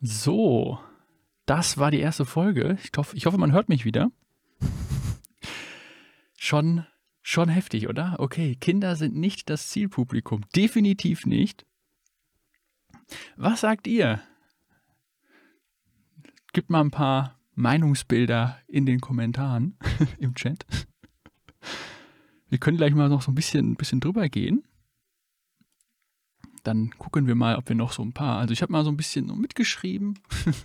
So, das war die erste Folge. Ich hoffe, ich hoffe man hört mich wieder. schon, schon heftig, oder? Okay, Kinder sind nicht das Zielpublikum. Definitiv nicht. Was sagt ihr? Gibt mal ein paar Meinungsbilder in den Kommentaren im Chat. Wir können gleich mal noch so ein bisschen, ein bisschen drüber gehen. Dann gucken wir mal, ob wir noch so ein paar. Also ich habe mal so ein bisschen mitgeschrieben,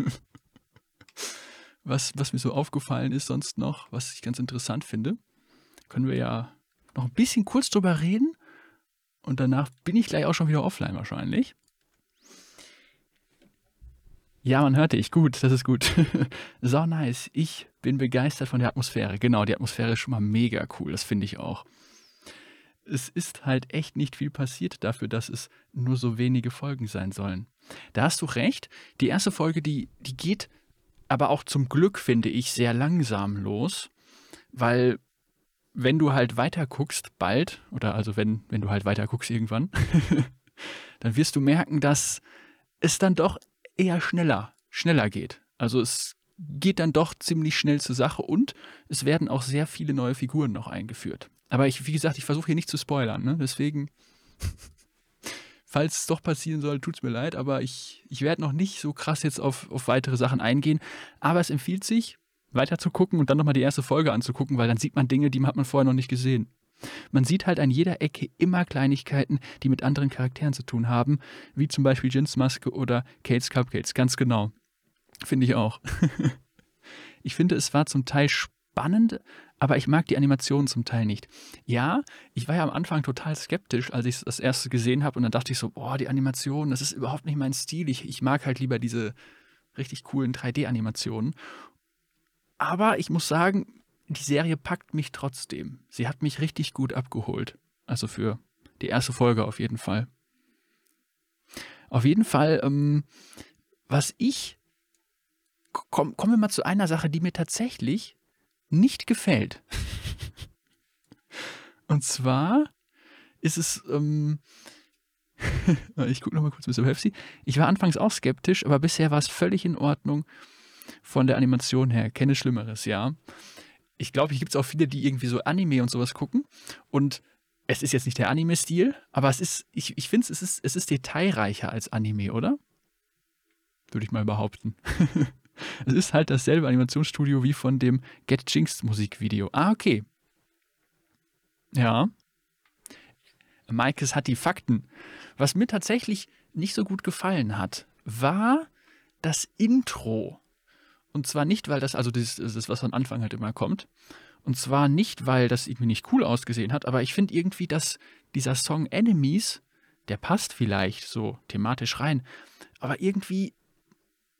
was, was mir so aufgefallen ist sonst noch, was ich ganz interessant finde. Können wir ja noch ein bisschen kurz drüber reden. Und danach bin ich gleich auch schon wieder offline wahrscheinlich. Ja, man hörte ich. Gut, das ist gut. so nice. Ich bin begeistert von der Atmosphäre. Genau, die Atmosphäre ist schon mal mega cool. Das finde ich auch. Es ist halt echt nicht viel passiert dafür, dass es nur so wenige Folgen sein sollen. Da hast du recht. Die erste Folge, die, die geht aber auch zum Glück, finde ich, sehr langsam los. Weil wenn du halt weiter guckst, bald, oder also wenn, wenn du halt weiter guckst irgendwann, dann wirst du merken, dass es dann doch eher schneller, schneller geht. Also es geht dann doch ziemlich schnell zur Sache und es werden auch sehr viele neue Figuren noch eingeführt. Aber ich, wie gesagt, ich versuche hier nicht zu spoilern, ne? deswegen, falls es doch passieren soll, tut es mir leid, aber ich, ich werde noch nicht so krass jetzt auf, auf weitere Sachen eingehen. Aber es empfiehlt sich, weiter zu gucken und dann nochmal die erste Folge anzugucken, weil dann sieht man Dinge, die hat man vorher noch nicht gesehen. Man sieht halt an jeder Ecke immer Kleinigkeiten, die mit anderen Charakteren zu tun haben, wie zum Beispiel Jins Maske oder Kates Cupcakes, ganz genau. Finde ich auch. ich finde, es war zum Teil spannend, aber ich mag die Animationen zum Teil nicht. Ja, ich war ja am Anfang total skeptisch, als ich das erste gesehen habe und dann dachte ich so, boah, die Animationen, das ist überhaupt nicht mein Stil. Ich, ich mag halt lieber diese richtig coolen 3D-Animationen. Aber ich muss sagen, die Serie packt mich trotzdem. Sie hat mich richtig gut abgeholt. Also für die erste Folge auf jeden Fall. Auf jeden Fall, ähm, was ich. Komm, kommen wir mal zu einer Sache, die mir tatsächlich nicht gefällt. Und zwar ist es. Ähm, ich gucke nochmal kurz Mr. Pepsi. Ich war anfangs auch skeptisch, aber bisher war es völlig in Ordnung von der Animation her. Kenne Schlimmeres, ja ich glaube, hier gibt es auch viele, die irgendwie so Anime und sowas gucken. Und es ist jetzt nicht der Anime-Stil, aber es ist, ich, ich finde, es ist, es ist detailreicher als Anime, oder? Würde ich mal behaupten. es ist halt dasselbe Animationsstudio wie von dem Get Jinxed Musikvideo. Ah, okay. Ja. Maikes hat die Fakten. Was mir tatsächlich nicht so gut gefallen hat, war das Intro. Und zwar nicht, weil das, also das, das ist, was am Anfang halt immer kommt. Und zwar nicht, weil das irgendwie nicht cool ausgesehen hat, aber ich finde irgendwie, dass dieser Song Enemies, der passt vielleicht so thematisch rein, aber irgendwie,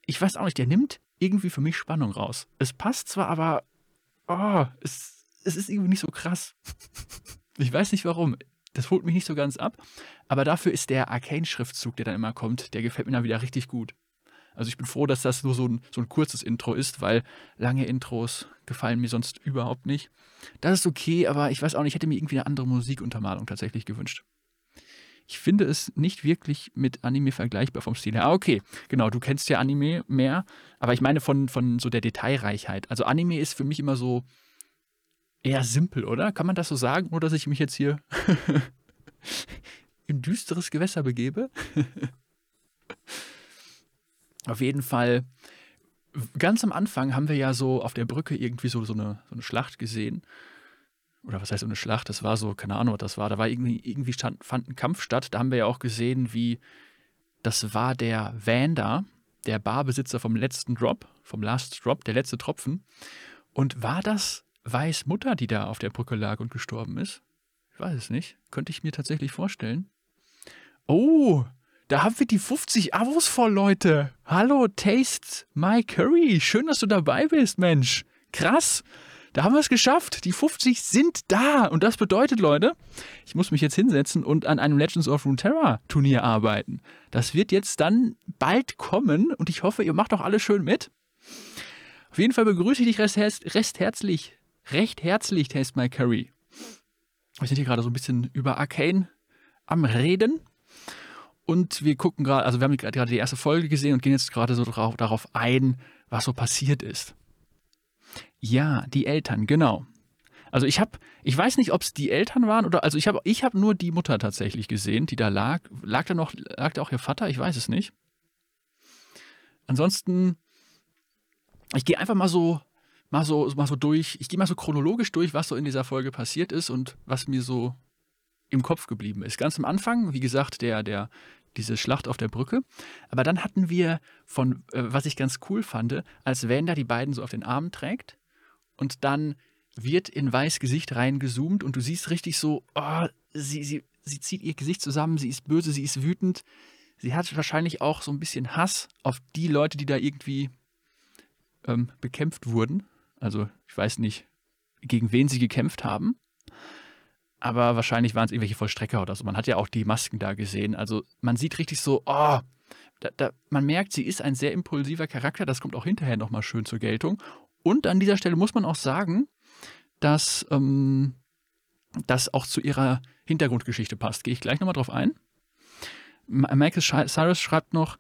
ich weiß auch nicht, der nimmt irgendwie für mich Spannung raus. Es passt zwar, aber oh, es, es ist irgendwie nicht so krass. ich weiß nicht warum. Das holt mich nicht so ganz ab, aber dafür ist der Arcane-Schriftzug, der dann immer kommt, der gefällt mir dann wieder richtig gut. Also ich bin froh, dass das nur so ein, so ein kurzes Intro ist, weil lange Intros gefallen mir sonst überhaupt nicht. Das ist okay, aber ich weiß auch nicht, ich hätte mir irgendwie eine andere Musikuntermalung tatsächlich gewünscht. Ich finde es nicht wirklich mit Anime vergleichbar vom Stil her. Ah, okay, genau, du kennst ja Anime mehr, aber ich meine von, von so der Detailreichheit. Also Anime ist für mich immer so eher simpel, oder? Kann man das so sagen, oder dass ich mich jetzt hier in düsteres Gewässer begebe? Auf jeden Fall, ganz am Anfang haben wir ja so auf der Brücke irgendwie so, so, eine, so eine Schlacht gesehen. Oder was heißt so eine Schlacht? Das war so, keine Ahnung, was das war. Da war irgendwie, irgendwie stand, fand ein Kampf statt. Da haben wir ja auch gesehen, wie das war der Vander, der Barbesitzer vom letzten Drop, vom Last Drop, der letzte Tropfen. Und war das Weiß Mutter, die da auf der Brücke lag und gestorben ist? Ich weiß es nicht. Könnte ich mir tatsächlich vorstellen. Oh, da haben wir die 50 Avos voll, Leute. Hallo, Taste My Curry. Schön, dass du dabei bist, Mensch. Krass. Da haben wir es geschafft. Die 50 sind da. Und das bedeutet, Leute, ich muss mich jetzt hinsetzen und an einem Legends of Runeterra Turnier arbeiten. Das wird jetzt dann bald kommen und ich hoffe, ihr macht auch alle schön mit. Auf jeden Fall begrüße ich dich recht, recht herzlich, recht herzlich, Taste My Curry. Wir sind hier gerade so ein bisschen über Arcane am Reden. Und wir gucken gerade, also wir haben gerade die erste Folge gesehen und gehen jetzt gerade so darauf, darauf ein, was so passiert ist. Ja, die Eltern, genau. Also ich habe, ich weiß nicht, ob es die Eltern waren oder, also ich habe, ich habe nur die Mutter tatsächlich gesehen, die da lag. Lag da noch, lag da auch ihr Vater? Ich weiß es nicht. Ansonsten, ich gehe einfach mal so, mal so, mal so durch. Ich gehe mal so chronologisch durch, was so in dieser Folge passiert ist und was mir so im Kopf geblieben ist. Ganz am Anfang, wie gesagt, der, der, diese Schlacht auf der Brücke. Aber dann hatten wir von, äh, was ich ganz cool fand, als Wanda die beiden so auf den Arm trägt und dann wird in Weiß Gesicht reingezoomt und du siehst richtig so, oh, sie, sie, sie zieht ihr Gesicht zusammen, sie ist böse, sie ist wütend. Sie hat wahrscheinlich auch so ein bisschen Hass auf die Leute, die da irgendwie ähm, bekämpft wurden. Also ich weiß nicht, gegen wen sie gekämpft haben aber wahrscheinlich waren es irgendwelche Vollstrecker oder so. Man hat ja auch die Masken da gesehen. Also man sieht richtig so, oh, da, da, man merkt, sie ist ein sehr impulsiver Charakter. Das kommt auch hinterher nochmal schön zur Geltung. Und an dieser Stelle muss man auch sagen, dass ähm, das auch zu ihrer Hintergrundgeschichte passt. Gehe ich gleich nochmal drauf ein. Michael Cyrus schreibt noch,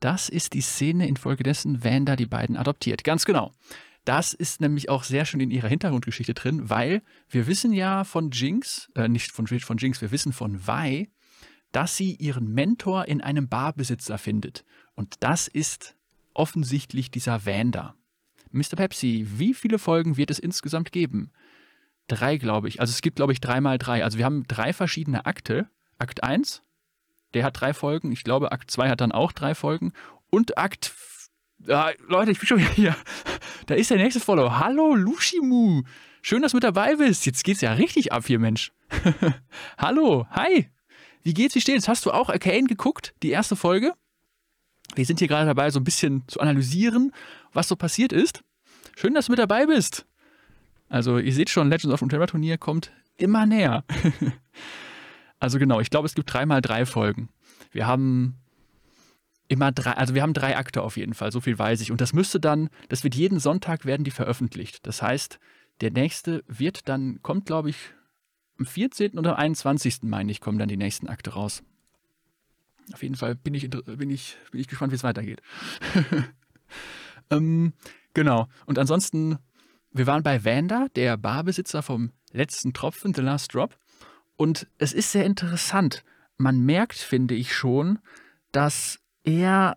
das ist die Szene, infolgedessen Wanda die beiden adoptiert. Ganz genau. Das ist nämlich auch sehr schön in ihrer Hintergrundgeschichte drin, weil wir wissen ja von Jinx, äh, nicht von, von Jinx, wir wissen von Vi, dass sie ihren Mentor in einem Barbesitzer findet. Und das ist offensichtlich dieser Vanda. Mr. Pepsi, wie viele Folgen wird es insgesamt geben? Drei, glaube ich. Also es gibt, glaube ich, dreimal drei. Also wir haben drei verschiedene Akte. Akt 1, der hat drei Folgen. Ich glaube, Akt 2 hat dann auch drei Folgen. Und Akt ja, Leute, ich bin schon wieder hier. Da ist der nächste Follow. Hallo, Lushimu. Schön, dass du mit dabei bist. Jetzt geht's ja richtig ab hier, Mensch. Hallo, hi. Wie geht's, wie steht's? Hast du auch Arcane geguckt, die erste Folge? Wir sind hier gerade dabei, so ein bisschen zu analysieren, was so passiert ist. Schön, dass du mit dabei bist. Also, ihr seht schon, Legends of Runeterra Turnier kommt immer näher. also genau, ich glaube, es gibt dreimal drei Folgen. Wir haben immer drei, also wir haben drei Akte auf jeden Fall, so viel weiß ich. Und das müsste dann, das wird jeden Sonntag werden die veröffentlicht. Das heißt, der nächste wird dann, kommt glaube ich am 14. oder am 21. meine ich, kommen dann die nächsten Akte raus. Auf jeden Fall bin ich, bin ich, bin ich gespannt, wie es weitergeht. ähm, genau. Und ansonsten, wir waren bei Vanda, der Barbesitzer vom letzten Tropfen, The Last Drop. Und es ist sehr interessant. Man merkt, finde ich schon, dass er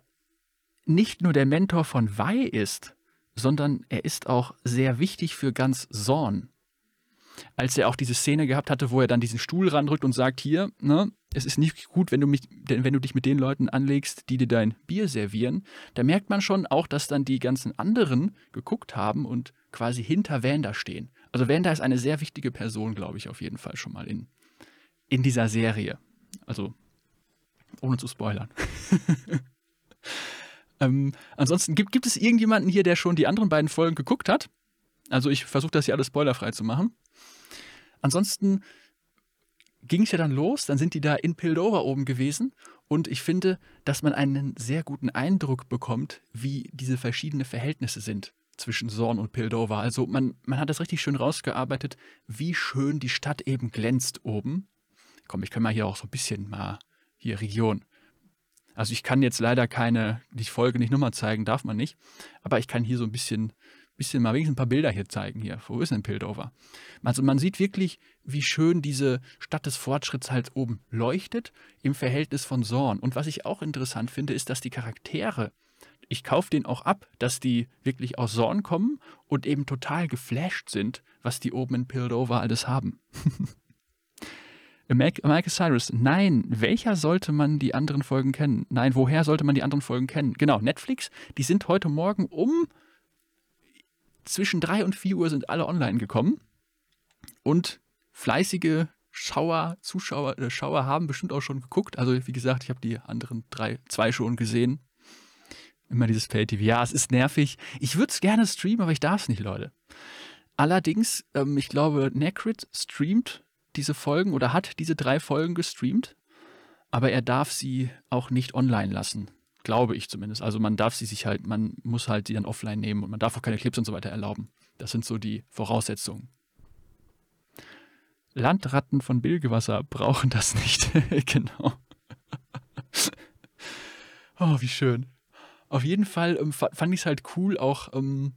nicht nur der Mentor von Wei ist, sondern er ist auch sehr wichtig für ganz Zorn. Als er auch diese Szene gehabt hatte, wo er dann diesen Stuhl randrückt und sagt, hier, ne, es ist nicht gut, wenn du, mich, wenn du dich mit den Leuten anlegst, die dir dein Bier servieren, da merkt man schon auch, dass dann die ganzen anderen geguckt haben und quasi hinter Wanda stehen. Also Wanda ist eine sehr wichtige Person, glaube ich, auf jeden Fall schon mal in, in dieser Serie. Also ohne zu spoilern. ähm, ansonsten gibt, gibt es irgendjemanden hier, der schon die anderen beiden Folgen geguckt hat? Also ich versuche das hier alles spoilerfrei zu machen. Ansonsten ging es ja dann los, dann sind die da in Pildover oben gewesen und ich finde, dass man einen sehr guten Eindruck bekommt, wie diese verschiedenen Verhältnisse sind zwischen Zorn und Pildover. Also man, man hat das richtig schön rausgearbeitet, wie schön die Stadt eben glänzt oben. Komm, ich kann mal hier auch so ein bisschen mal hier Region. Also ich kann jetzt leider keine, die Folge nicht nochmal zeigen, darf man nicht. Aber ich kann hier so ein bisschen, bisschen mal wenigstens ein paar Bilder hier zeigen hier. Wo ist denn Pildover? Also man sieht wirklich, wie schön diese Stadt des Fortschritts halt oben leuchtet im Verhältnis von Zorn. Und was ich auch interessant finde, ist, dass die Charaktere, ich kaufe den auch ab, dass die wirklich aus Zorn kommen und eben total geflasht sind, was die oben in Pildover alles haben. Michael Cyrus, nein, welcher sollte man die anderen Folgen kennen? Nein, woher sollte man die anderen Folgen kennen? Genau, Netflix, die sind heute Morgen um zwischen 3 und 4 Uhr sind alle online gekommen. Und fleißige Schauer, Zuschauer, äh, Schauer haben bestimmt auch schon geguckt. Also, wie gesagt, ich habe die anderen drei, zwei schon gesehen. Immer dieses Pay-TV. Ja, es ist nervig. Ich würde es gerne streamen, aber ich darf es nicht, Leute. Allerdings, ähm, ich glaube, Necrit streamt diese Folgen oder hat diese drei Folgen gestreamt, aber er darf sie auch nicht online lassen. Glaube ich zumindest. Also man darf sie sich halt, man muss halt sie dann offline nehmen und man darf auch keine Clips und so weiter erlauben. Das sind so die Voraussetzungen. Landratten von Bilgewasser brauchen das nicht. genau. Oh, wie schön. Auf jeden Fall ähm, fand ich es halt cool, auch, ähm,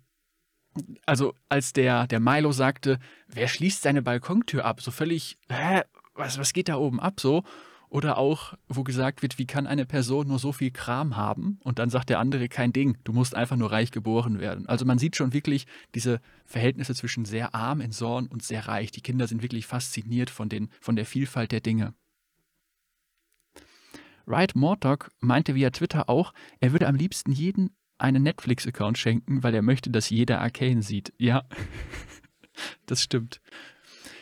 also als der, der Milo sagte, wer schließt seine Balkontür ab? So völlig, hä, was, was geht da oben ab so? Oder auch, wo gesagt wird, wie kann eine Person nur so viel Kram haben? Und dann sagt der andere, kein Ding, du musst einfach nur reich geboren werden. Also man sieht schon wirklich diese Verhältnisse zwischen sehr arm in Zorn und sehr reich. Die Kinder sind wirklich fasziniert von, den, von der Vielfalt der Dinge. Wright Mortock meinte via Twitter auch, er würde am liebsten jeden einen Netflix-Account schenken, weil er möchte, dass jeder Arcane sieht. Ja, das stimmt.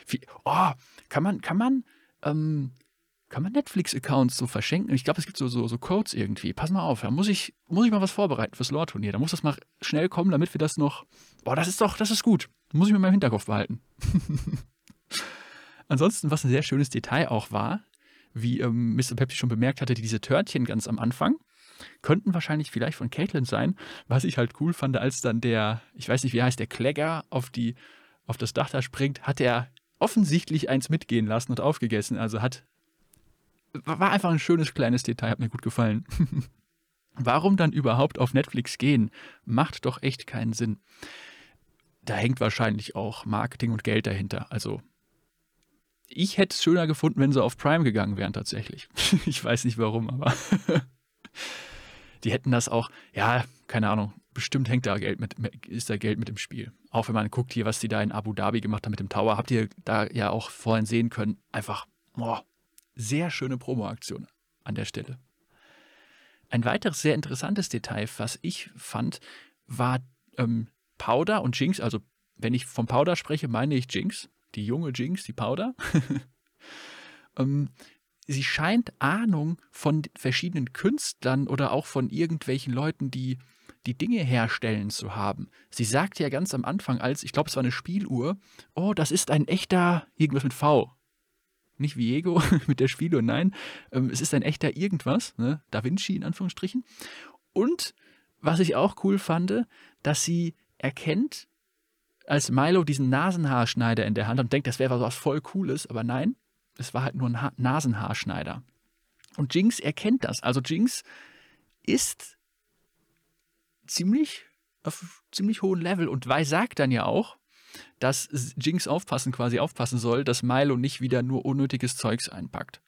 Wie, oh, kann man, kann man, ähm, kann man Netflix-Accounts so verschenken? Ich glaube, es gibt so, so, so Codes irgendwie. Pass mal auf, da muss ich, muss ich mal was vorbereiten fürs Lore-Turnier. Da muss das mal schnell kommen, damit wir das noch. Boah, das ist doch, das ist gut. Muss ich mir mal im Hinterkopf behalten. Ansonsten, was ein sehr schönes Detail auch war, wie ähm, Mr. Pepsi schon bemerkt hatte, diese Törtchen ganz am Anfang könnten wahrscheinlich vielleicht von Caitlin sein. Was ich halt cool fand, als dann der, ich weiß nicht, wie heißt der Kläger auf die auf das Dach da springt, hat er offensichtlich eins mitgehen lassen und aufgegessen. Also hat war einfach ein schönes kleines Detail, hat mir gut gefallen. Warum dann überhaupt auf Netflix gehen? Macht doch echt keinen Sinn. Da hängt wahrscheinlich auch Marketing und Geld dahinter. Also ich hätte es schöner gefunden, wenn sie auf Prime gegangen wären tatsächlich. ich weiß nicht warum, aber die hätten das auch, ja, keine Ahnung, bestimmt hängt da Geld mit, ist da Geld mit im Spiel. Auch wenn man guckt hier, was die da in Abu Dhabi gemacht haben mit dem Tower, habt ihr da ja auch vorhin sehen können. Einfach, boah, sehr schöne Promo-Aktion an der Stelle. Ein weiteres sehr interessantes Detail, was ich fand, war ähm, Powder und Jinx. Also, wenn ich vom Powder spreche, meine ich Jinx, die junge Jinx, die Powder. ähm, sie scheint Ahnung von verschiedenen Künstlern oder auch von irgendwelchen Leuten, die die Dinge herstellen zu haben. Sie sagt ja ganz am Anfang, als ich glaube, es war eine Spieluhr, oh, das ist ein echter irgendwas mit V nicht Viego mit der Spiele, nein, ähm, es ist ein echter irgendwas, ne? Da Vinci in Anführungsstrichen. Und was ich auch cool fand, dass sie erkennt, als Milo diesen Nasenhaarschneider in der Hand hat und denkt, das wäre was voll Cooles, aber nein, es war halt nur ein ha Nasenhaarschneider. Und Jinx erkennt das. Also Jinx ist ziemlich auf ziemlich hohem Level und Wei sagt dann ja auch, dass Jinx aufpassen, quasi aufpassen soll, dass Milo nicht wieder nur unnötiges Zeugs einpackt.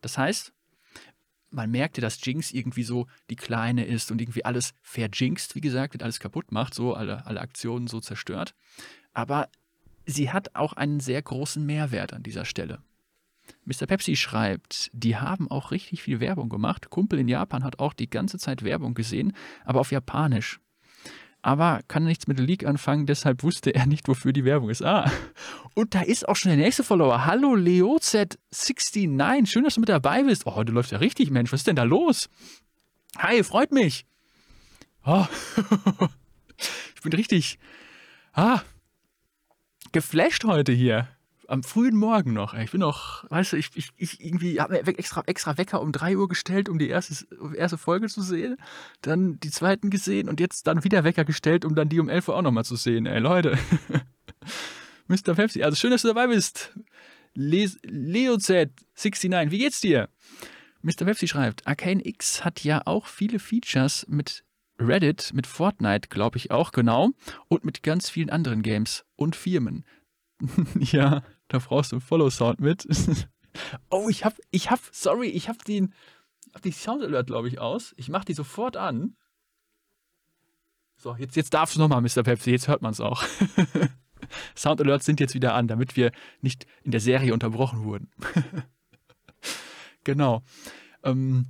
Das heißt, man merkte, dass Jinx irgendwie so die Kleine ist und irgendwie alles verjinxt, wie gesagt, und alles kaputt macht, so alle, alle Aktionen so zerstört. Aber sie hat auch einen sehr großen Mehrwert an dieser Stelle. Mr. Pepsi schreibt, die haben auch richtig viel Werbung gemacht. Kumpel in Japan hat auch die ganze Zeit Werbung gesehen, aber auf Japanisch aber kann nichts mit der League anfangen, deshalb wusste er nicht, wofür die Werbung ist. Ah, und da ist auch schon der nächste Follower. Hallo LeoZ69, schön, dass du mit dabei bist. Oh, heute läuft ja richtig, Mensch, was ist denn da los? Hi, freut mich. Oh, ich bin richtig ah, geflasht heute hier am frühen Morgen noch. Ich bin noch, weißt du, ich, ich, ich irgendwie habe mir extra, extra Wecker um 3 Uhr gestellt, um die erste, erste Folge zu sehen, dann die zweiten gesehen und jetzt dann wieder Wecker gestellt, um dann die um 11 Uhr auch nochmal zu sehen. Ey, Leute. Mr. Pepsi, also schön, dass du dabei bist. Le LeoZ69, wie geht's dir? Mr. Pepsi schreibt, Arcane X hat ja auch viele Features mit Reddit, mit Fortnite, glaube ich auch, genau, und mit ganz vielen anderen Games und Firmen. ja, da brauchst du einen Follow-Sound mit. oh, ich hab, ich hab, sorry, ich hab den, hab die Sound Alert, glaube ich, aus. Ich mach die sofort an. So, jetzt, jetzt darfst du nochmal, Mr. Pepsi, jetzt hört man es auch. Sound Alerts sind jetzt wieder an, damit wir nicht in der Serie unterbrochen wurden. genau. Ähm,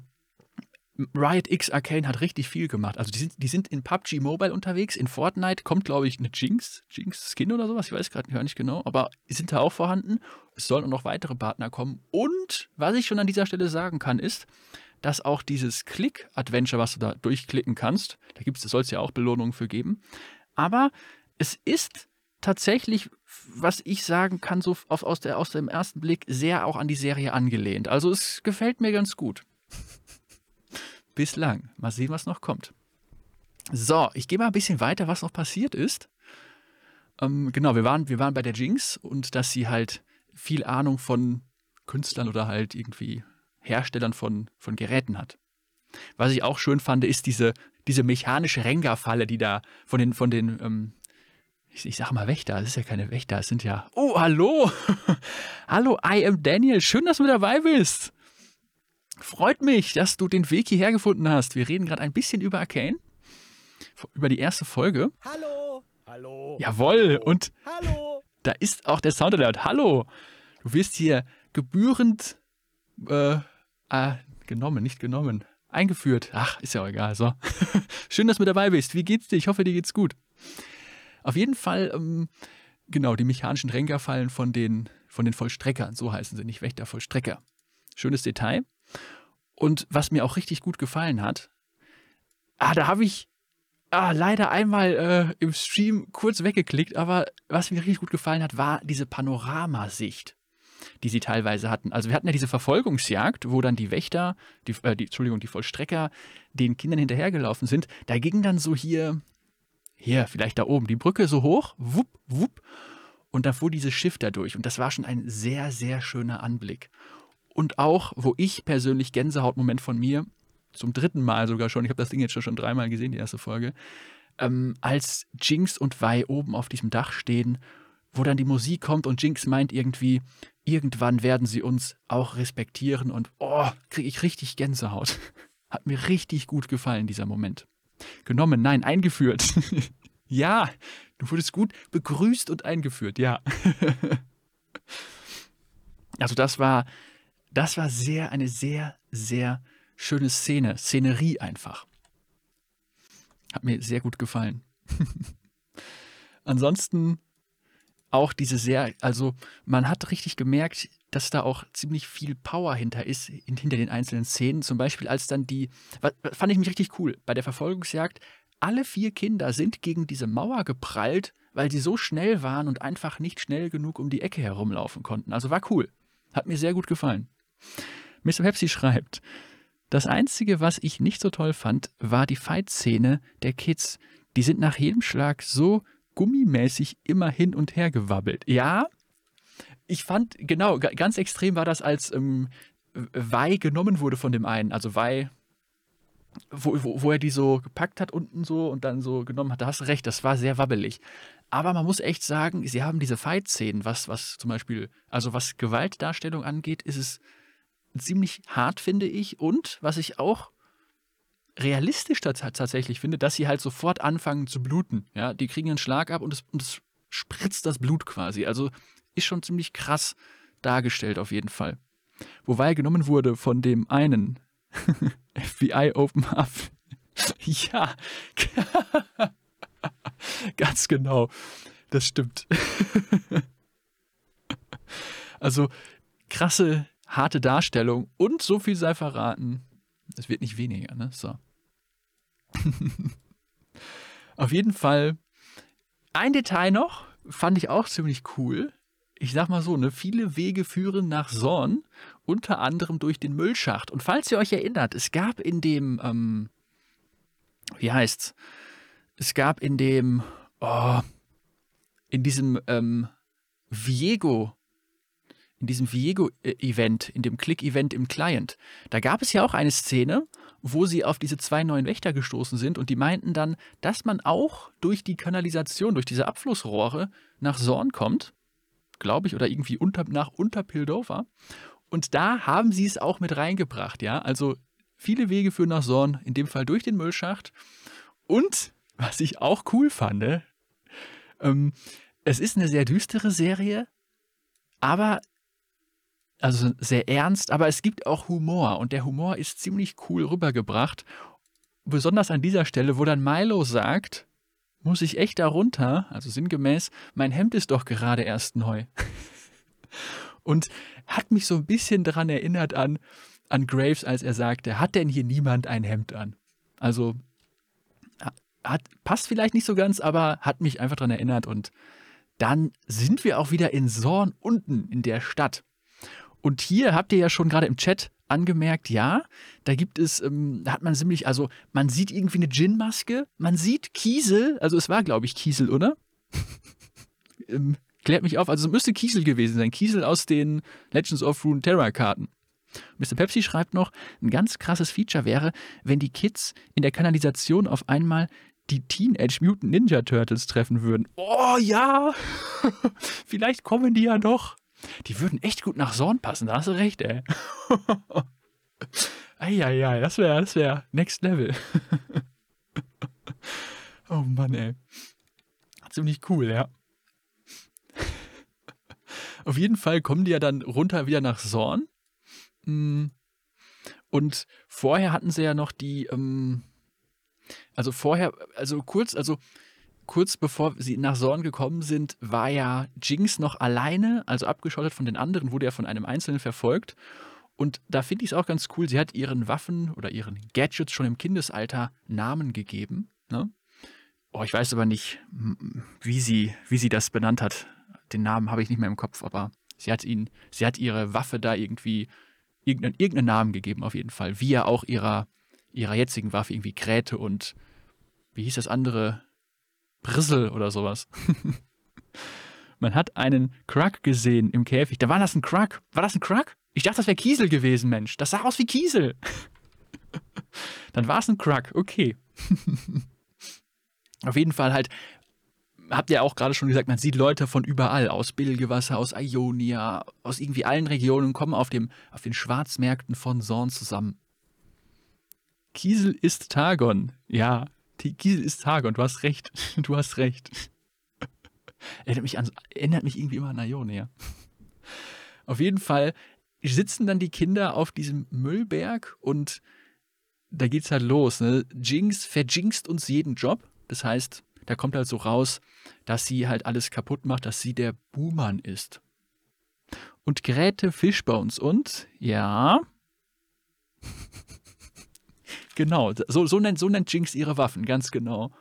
Riot X Arcane hat richtig viel gemacht. Also die sind, die sind in PUBG Mobile unterwegs, in Fortnite kommt, glaube ich, eine Jinx, Jinx Skin oder sowas, ich weiß gerade gar nicht genau, aber sind da auch vorhanden. Es sollen auch noch weitere Partner kommen. Und was ich schon an dieser Stelle sagen kann, ist, dass auch dieses Click-Adventure, was du da durchklicken kannst, da soll es ja auch Belohnungen für geben. Aber es ist tatsächlich, was ich sagen kann, so aus, der, aus dem ersten Blick sehr auch an die Serie angelehnt. Also es gefällt mir ganz gut. Bislang. Mal sehen, was noch kommt. So, ich gehe mal ein bisschen weiter, was noch passiert ist. Ähm, genau, wir waren, wir waren bei der Jinx und dass sie halt viel Ahnung von Künstlern oder halt irgendwie Herstellern von, von Geräten hat. Was ich auch schön fand, ist diese, diese mechanische Renga-Falle, die da von den, von den ähm, ich, ich sag mal Wächter, das ist ja keine Wächter, es sind ja. Oh, hallo! hallo, I am Daniel, schön, dass du dabei bist. Freut mich, dass du den Weg hierher gefunden hast. Wir reden gerade ein bisschen über Arcane. Über die erste Folge. Hallo! Hallo! Jawoll! Hallo. Und Hallo! da ist auch der Soundalert. Hallo! Du wirst hier gebührend äh, äh, genommen, nicht genommen. Eingeführt. Ach, ist ja auch egal. So. Schön, dass du mit dabei bist. Wie geht's dir? Ich hoffe, dir geht's gut. Auf jeden Fall, ähm, genau, die mechanischen Renker fallen von den, von den Vollstreckern. So heißen sie, nicht Wächter, Vollstrecker. Schönes Detail. Und was mir auch richtig gut gefallen hat, ah, da habe ich ah, leider einmal äh, im Stream kurz weggeklickt, aber was mir richtig gut gefallen hat, war diese Panoramasicht, die sie teilweise hatten. Also wir hatten ja diese Verfolgungsjagd, wo dann die Wächter, die, äh, die Entschuldigung, die Vollstrecker den Kindern hinterhergelaufen sind. Da ging dann so hier, hier, vielleicht da oben, die Brücke so hoch, wupp, wupp, und da fuhr dieses Schiff da durch. Und das war schon ein sehr, sehr schöner Anblick. Und auch, wo ich persönlich Gänsehautmoment von mir, zum dritten Mal sogar schon, ich habe das Ding jetzt schon, schon dreimal gesehen, die erste Folge, ähm, als Jinx und Vi oben auf diesem Dach stehen, wo dann die Musik kommt und Jinx meint irgendwie, irgendwann werden sie uns auch respektieren und oh, kriege ich richtig Gänsehaut. Hat mir richtig gut gefallen, dieser Moment. Genommen, nein, eingeführt. ja, du wurdest gut begrüßt und eingeführt, ja. also das war, das war sehr, eine sehr, sehr schöne Szene, Szenerie einfach. Hat mir sehr gut gefallen. Ansonsten auch diese sehr, also man hat richtig gemerkt, dass da auch ziemlich viel Power hinter ist, hinter den einzelnen Szenen. Zum Beispiel als dann die, fand ich mich richtig cool, bei der Verfolgungsjagd, alle vier Kinder sind gegen diese Mauer geprallt, weil sie so schnell waren und einfach nicht schnell genug um die Ecke herumlaufen konnten. Also war cool. Hat mir sehr gut gefallen. Mr. Pepsi schreibt, das Einzige, was ich nicht so toll fand, war die Fight-Szene der Kids. Die sind nach jedem Schlag so gummimäßig immer hin und her gewabbelt. Ja, ich fand, genau, ganz extrem war das, als ähm, Wei genommen wurde von dem einen. Also Wei, wo, wo, wo, er die so gepackt hat unten so und dann so genommen hat. Da hast du recht, das war sehr wabbelig. Aber man muss echt sagen, sie haben diese Fight-Szenen, was, was zum Beispiel, also was Gewaltdarstellung angeht, ist es ziemlich hart, finde ich. Und was ich auch realistisch tatsächlich finde, dass sie halt sofort anfangen zu bluten. Ja, die kriegen einen Schlag ab und es, und es spritzt das Blut quasi. Also ist schon ziemlich krass dargestellt auf jeden Fall. Wobei genommen wurde von dem einen FBI Open Up. ja, ganz genau. Das stimmt. also krasse harte Darstellung und so viel sei verraten. Es wird nicht weniger, ne? So. Auf jeden Fall ein Detail noch, fand ich auch ziemlich cool. Ich sag mal so, ne, viele Wege führen nach Zorn, unter anderem durch den Müllschacht. Und falls ihr euch erinnert, es gab in dem, ähm, wie heißt's? Es gab in dem, oh, in diesem ähm, Viego in diesem Viego-Event, in dem Click-Event im Client, da gab es ja auch eine Szene, wo sie auf diese zwei neuen Wächter gestoßen sind und die meinten dann, dass man auch durch die Kanalisation, durch diese Abflussrohre nach Zorn kommt, glaube ich, oder irgendwie unter, nach Unterpildover. Und da haben sie es auch mit reingebracht, ja. Also viele Wege führen nach Zorn, in dem Fall durch den Müllschacht. Und was ich auch cool fand, ähm, es ist eine sehr düstere Serie, aber also sehr ernst, aber es gibt auch Humor und der Humor ist ziemlich cool rübergebracht. Besonders an dieser Stelle, wo dann Milo sagt, muss ich echt darunter, also sinngemäß, mein Hemd ist doch gerade erst neu. und hat mich so ein bisschen daran erinnert an, an Graves, als er sagte, hat denn hier niemand ein Hemd an? Also hat, passt vielleicht nicht so ganz, aber hat mich einfach daran erinnert und dann sind wir auch wieder in Zorn unten in der Stadt. Und hier habt ihr ja schon gerade im Chat angemerkt, ja, da gibt es, ähm, da hat man ziemlich, also man sieht irgendwie eine Gin-Maske, man sieht Kiesel, also es war, glaube ich, Kiesel, oder? ähm, klärt mich auf, also es müsste Kiesel gewesen sein, Kiesel aus den Legends of Runeterra Karten. Mr. Pepsi schreibt noch, ein ganz krasses Feature wäre, wenn die Kids in der Kanalisation auf einmal die Teenage Mutant Ninja Turtles treffen würden. Oh ja! Vielleicht kommen die ja doch. Die würden echt gut nach Zorn passen, da hast du recht, ey. Eieiei, das wäre das wär Next Level. oh Mann, ey. Ziemlich cool, ja. Auf jeden Fall kommen die ja dann runter wieder nach Zorn. Mm. Und vorher hatten sie ja noch die, ähm, also vorher, also kurz, also kurz bevor sie nach Zorn gekommen sind, war ja Jinx noch alleine, also abgeschottet von den anderen, wurde ja von einem Einzelnen verfolgt. Und da finde ich es auch ganz cool, sie hat ihren Waffen oder ihren Gadgets schon im Kindesalter Namen gegeben. Ne? Oh, ich weiß aber nicht, wie sie, wie sie das benannt hat. Den Namen habe ich nicht mehr im Kopf, aber sie hat ihn, sie hat ihre Waffe da irgendwie irgendeinen, irgendeinen Namen gegeben, auf jeden Fall. Wie ja auch ihrer, ihrer jetzigen Waffe, irgendwie Kräte und wie hieß das andere? Brissel oder sowas. Man hat einen Krug gesehen im Käfig. Da war das ein Krug. War das ein Krug? Ich dachte, das wäre Kiesel gewesen, Mensch. Das sah aus wie Kiesel. Dann war es ein Krug. Okay. Auf jeden Fall halt, habt ihr auch gerade schon gesagt, man sieht Leute von überall, aus Bilgewasser, aus Ionia, aus irgendwie allen Regionen, kommen auf, dem, auf den Schwarzmärkten von Zorn zusammen. Kiesel ist Targon. Ja, Kiesel ist Targon, du hast recht. Du hast recht. erinnert, mich an, erinnert mich irgendwie immer an Ionia. Auf jeden Fall sitzen dann die Kinder auf diesem Müllberg und da geht's halt los. Ne? Jinx verjinxt uns jeden Job. Das heißt, da kommt halt so raus, dass sie halt alles kaputt macht, dass sie der Buhmann ist. Und Gräte Fishbones und, ja. Genau, so, so, nennt, so nennt Jinx ihre Waffen, ganz genau.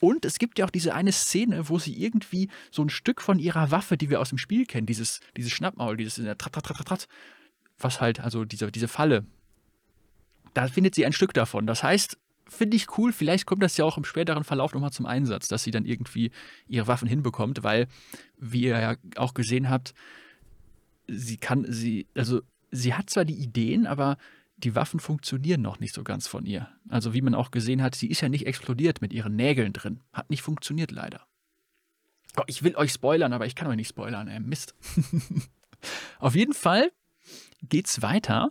Und es gibt ja auch diese eine Szene, wo sie irgendwie so ein Stück von ihrer Waffe, die wir aus dem Spiel kennen, dieses, dieses Schnappmaul, dieses Trat, was halt, also diese, diese Falle, da findet sie ein Stück davon. Das heißt, finde ich cool. Vielleicht kommt das ja auch im späteren Verlauf nochmal zum Einsatz, dass sie dann irgendwie ihre Waffen hinbekommt, weil, wie ihr ja auch gesehen habt, sie kann, sie, also sie hat zwar die Ideen, aber die Waffen funktionieren noch nicht so ganz von ihr. Also wie man auch gesehen hat, sie ist ja nicht explodiert mit ihren Nägeln drin. Hat nicht funktioniert leider. Oh, ich will euch spoilern, aber ich kann euch nicht spoilern. Ey, Mist. Auf jeden Fall geht's weiter.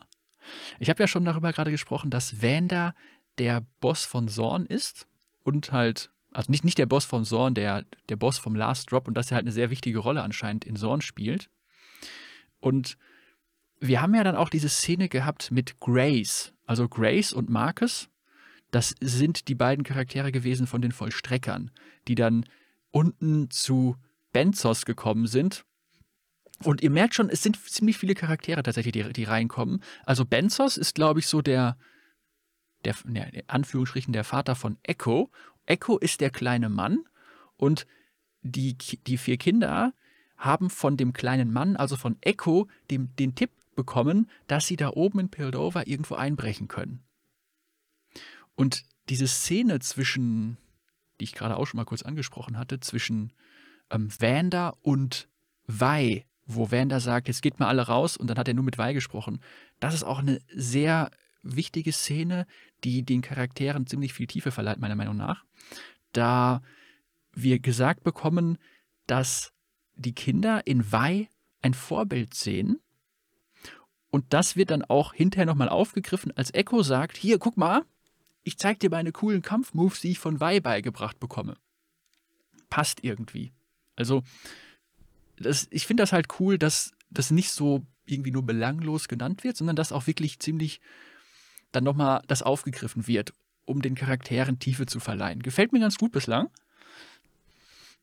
Ich habe ja schon darüber gerade gesprochen, dass Vanda der Boss von Zorn ist und halt, also nicht, nicht der Boss von Zorn, der, der Boss vom Last Drop und dass er halt eine sehr wichtige Rolle anscheinend in Zorn spielt. Und wir haben ja dann auch diese Szene gehabt mit Grace, also Grace und Marcus. Das sind die beiden Charaktere gewesen von den Vollstreckern, die dann unten zu Benzos gekommen sind. Und ihr merkt schon, es sind ziemlich viele Charaktere tatsächlich, die, die reinkommen. Also Benzos ist, glaube ich, so der, der, in Anführungsstrichen, der Vater von Echo. Echo ist der kleine Mann und die, die vier Kinder haben von dem kleinen Mann, also von Echo, dem, den Tipp bekommen, dass sie da oben in Pildover irgendwo einbrechen können. Und diese Szene zwischen, die ich gerade auch schon mal kurz angesprochen hatte, zwischen ähm, Vanda und Vi, wo Vanda sagt, jetzt geht mal alle raus und dann hat er nur mit Vi gesprochen, das ist auch eine sehr wichtige Szene, die den Charakteren ziemlich viel Tiefe verleiht, meiner Meinung nach. Da wir gesagt bekommen, dass die Kinder in Wei ein Vorbild sehen. Und das wird dann auch hinterher nochmal aufgegriffen, als Echo sagt: Hier, guck mal, ich zeig dir meine coolen Kampfmoves, die ich von Wei beigebracht bekomme. Passt irgendwie. Also, das, ich finde das halt cool, dass das nicht so irgendwie nur belanglos genannt wird, sondern dass auch wirklich ziemlich dann nochmal das aufgegriffen wird, um den Charakteren Tiefe zu verleihen. Gefällt mir ganz gut bislang.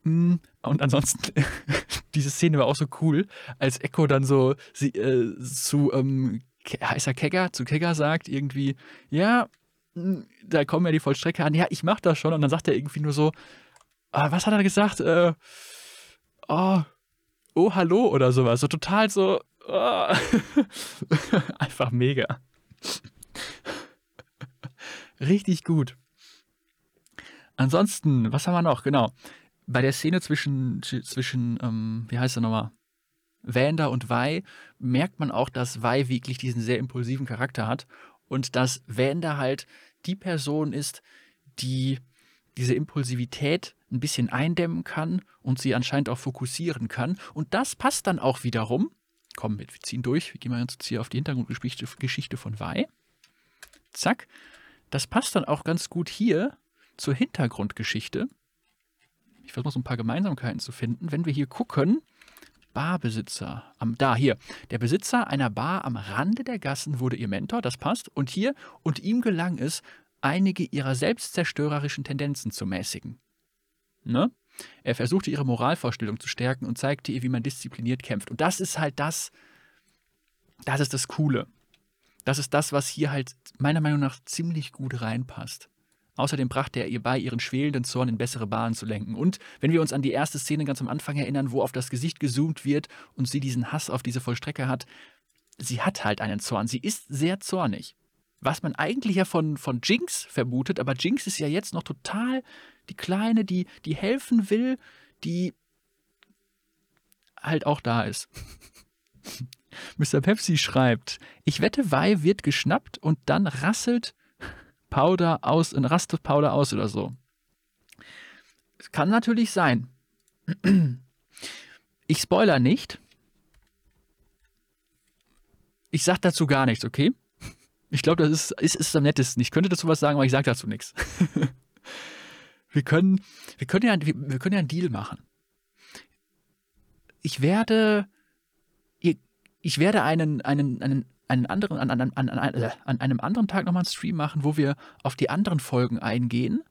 Mm, und ansonsten, diese Szene war auch so cool, als Echo dann so sie, äh, zu, ähm, heißt er Kegger, zu Kegger sagt irgendwie, ja, mm, da kommen ja die Vollstrecke an, ja, ich mach das schon. Und dann sagt er irgendwie nur so, ah, was hat er gesagt? Äh, oh, oh, hallo oder sowas. So total so, oh. einfach mega. Richtig gut. Ansonsten, was haben wir noch? Genau. Bei der Szene zwischen, zwischen ähm, wie heißt er nochmal? Vander und Vi merkt man auch, dass Vi wirklich diesen sehr impulsiven Charakter hat und dass Vander halt die Person ist, die diese Impulsivität ein bisschen eindämmen kann und sie anscheinend auch fokussieren kann. Und das passt dann auch wiederum. Komm, wir ziehen durch. Wir gehen mal jetzt hier auf die Hintergrundgeschichte Geschichte von Vi. Zack. Das passt dann auch ganz gut hier zur Hintergrundgeschichte. Ich versuche so ein paar Gemeinsamkeiten zu finden. Wenn wir hier gucken, Barbesitzer, am, da hier, der Besitzer einer Bar am Rande der Gassen wurde ihr Mentor, das passt. Und hier, und ihm gelang es, einige ihrer selbstzerstörerischen Tendenzen zu mäßigen. Ne? Er versuchte ihre Moralvorstellung zu stärken und zeigte ihr, wie man diszipliniert kämpft. Und das ist halt das, das ist das Coole. Das ist das, was hier halt meiner Meinung nach ziemlich gut reinpasst. Außerdem brachte er ihr bei, ihren schwelenden Zorn in bessere Bahnen zu lenken. Und wenn wir uns an die erste Szene ganz am Anfang erinnern, wo auf das Gesicht gezoomt wird und sie diesen Hass auf diese Vollstrecker hat, sie hat halt einen Zorn. Sie ist sehr zornig. Was man eigentlich ja von, von Jinx vermutet, aber Jinx ist ja jetzt noch total die Kleine, die, die helfen will, die halt auch da ist. Mr. Pepsi schreibt, ich wette, Vi wird geschnappt und dann rasselt Powder aus, und rastet Powder aus oder so. Es kann natürlich sein. Ich spoiler nicht. Ich sag dazu gar nichts, okay? Ich glaube, das ist, ist, ist am nettesten. Ich könnte dazu was sagen, aber ich sage dazu nichts. wir können, wir können ja, wir, wir können ja einen Deal machen. Ich werde, ich werde einen, einen, einen, einen anderen, an, an, an, an einem anderen Tag nochmal einen Stream machen, wo wir auf die anderen Folgen eingehen.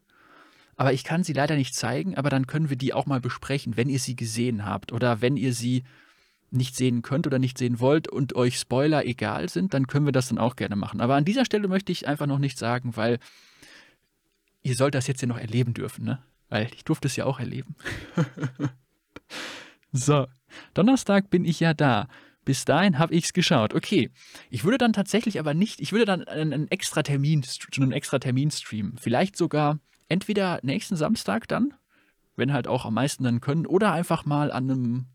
Aber ich kann sie leider nicht zeigen, aber dann können wir die auch mal besprechen, wenn ihr sie gesehen habt oder wenn ihr sie nicht sehen könnt oder nicht sehen wollt und euch Spoiler egal sind, dann können wir das dann auch gerne machen. Aber an dieser Stelle möchte ich einfach noch nichts sagen, weil ihr sollt das jetzt ja noch erleben dürfen, ne? Weil ich durfte es ja auch erleben. so, Donnerstag bin ich ja da. Bis dahin habe ich es geschaut. Okay, ich würde dann tatsächlich aber nicht, ich würde dann einen extra Termin, einen extra Termin streamen. Vielleicht sogar entweder nächsten Samstag dann, wenn halt auch am meisten dann können, oder einfach mal an einem